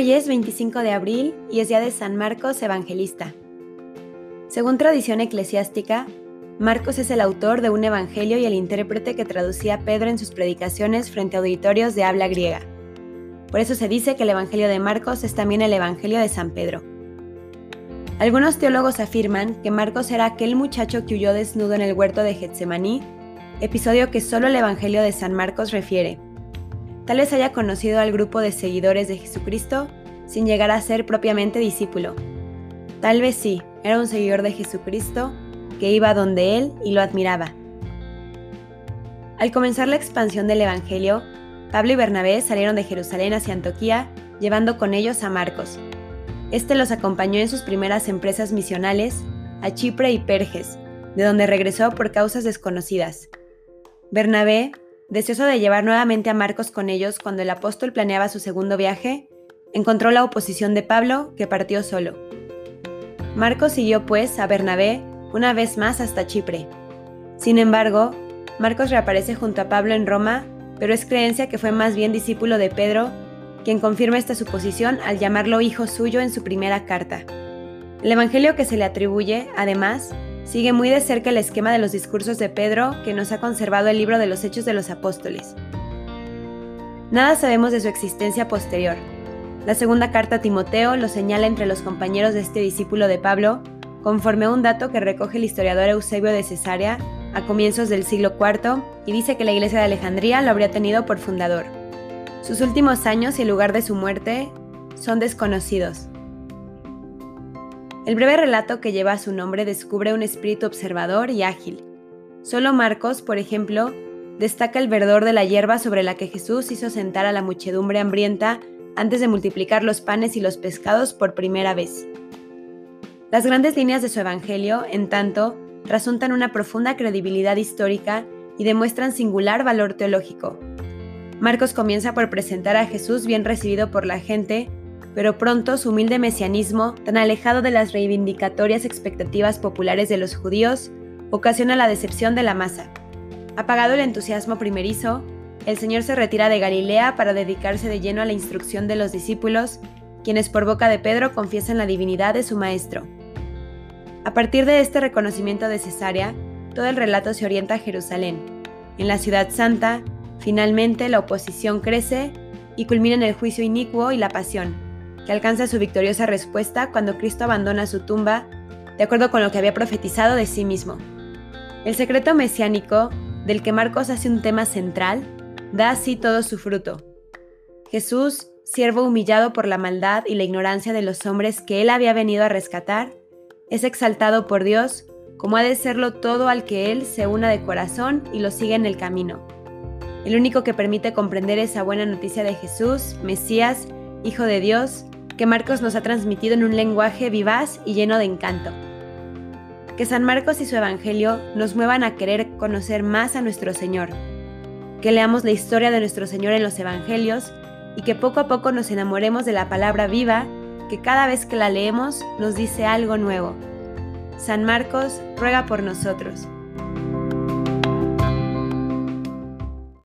Hoy es 25 de abril y es día de San Marcos Evangelista. Según tradición eclesiástica, Marcos es el autor de un evangelio y el intérprete que traducía Pedro en sus predicaciones frente a auditorios de habla griega. Por eso se dice que el evangelio de Marcos es también el evangelio de San Pedro. Algunos teólogos afirman que Marcos era aquel muchacho que huyó desnudo en el huerto de Getsemaní, episodio que solo el evangelio de San Marcos refiere Tal vez haya conocido al grupo de seguidores de Jesucristo sin llegar a ser propiamente discípulo. Tal vez sí, era un seguidor de Jesucristo que iba donde él y lo admiraba. Al comenzar la expansión del Evangelio, Pablo y Bernabé salieron de Jerusalén hacia Antioquía, llevando con ellos a Marcos. Este los acompañó en sus primeras empresas misionales a Chipre y Perges, de donde regresó por causas desconocidas. Bernabé Deseoso de llevar nuevamente a Marcos con ellos cuando el apóstol planeaba su segundo viaje, encontró la oposición de Pablo, que partió solo. Marcos siguió pues a Bernabé una vez más hasta Chipre. Sin embargo, Marcos reaparece junto a Pablo en Roma, pero es creencia que fue más bien discípulo de Pedro, quien confirma esta suposición al llamarlo hijo suyo en su primera carta. El Evangelio que se le atribuye, además, Sigue muy de cerca el esquema de los discursos de Pedro que nos ha conservado el libro de los Hechos de los Apóstoles. Nada sabemos de su existencia posterior. La segunda carta a Timoteo lo señala entre los compañeros de este discípulo de Pablo, conforme a un dato que recoge el historiador Eusebio de Cesarea a comienzos del siglo IV y dice que la iglesia de Alejandría lo habría tenido por fundador. Sus últimos años y el lugar de su muerte son desconocidos. El breve relato que lleva su nombre descubre un espíritu observador y ágil. Solo Marcos, por ejemplo, destaca el verdor de la hierba sobre la que Jesús hizo sentar a la muchedumbre hambrienta antes de multiplicar los panes y los pescados por primera vez. Las grandes líneas de su Evangelio, en tanto, resultan una profunda credibilidad histórica y demuestran singular valor teológico. Marcos comienza por presentar a Jesús bien recibido por la gente pero pronto su humilde mesianismo, tan alejado de las reivindicatorias expectativas populares de los judíos, ocasiona la decepción de la masa. Apagado el entusiasmo primerizo, el Señor se retira de Galilea para dedicarse de lleno a la instrucción de los discípulos, quienes por boca de Pedro confiesan la divinidad de su Maestro. A partir de este reconocimiento de Cesarea, todo el relato se orienta a Jerusalén. En la ciudad santa, finalmente la oposición crece y culmina en el juicio inicuo y la pasión, que alcanza su victoriosa respuesta cuando Cristo abandona su tumba, de acuerdo con lo que había profetizado de sí mismo. El secreto mesiánico, del que Marcos hace un tema central, da así todo su fruto. Jesús, siervo humillado por la maldad y la ignorancia de los hombres que él había venido a rescatar, es exaltado por Dios como ha de serlo todo al que él se una de corazón y lo sigue en el camino. El único que permite comprender esa buena noticia de Jesús, Mesías, Hijo de Dios, que Marcos nos ha transmitido en un lenguaje vivaz y lleno de encanto. Que San Marcos y su Evangelio nos muevan a querer conocer más a nuestro Señor. Que leamos la historia de nuestro Señor en los Evangelios y que poco a poco nos enamoremos de la palabra viva que cada vez que la leemos nos dice algo nuevo. San Marcos ruega por nosotros.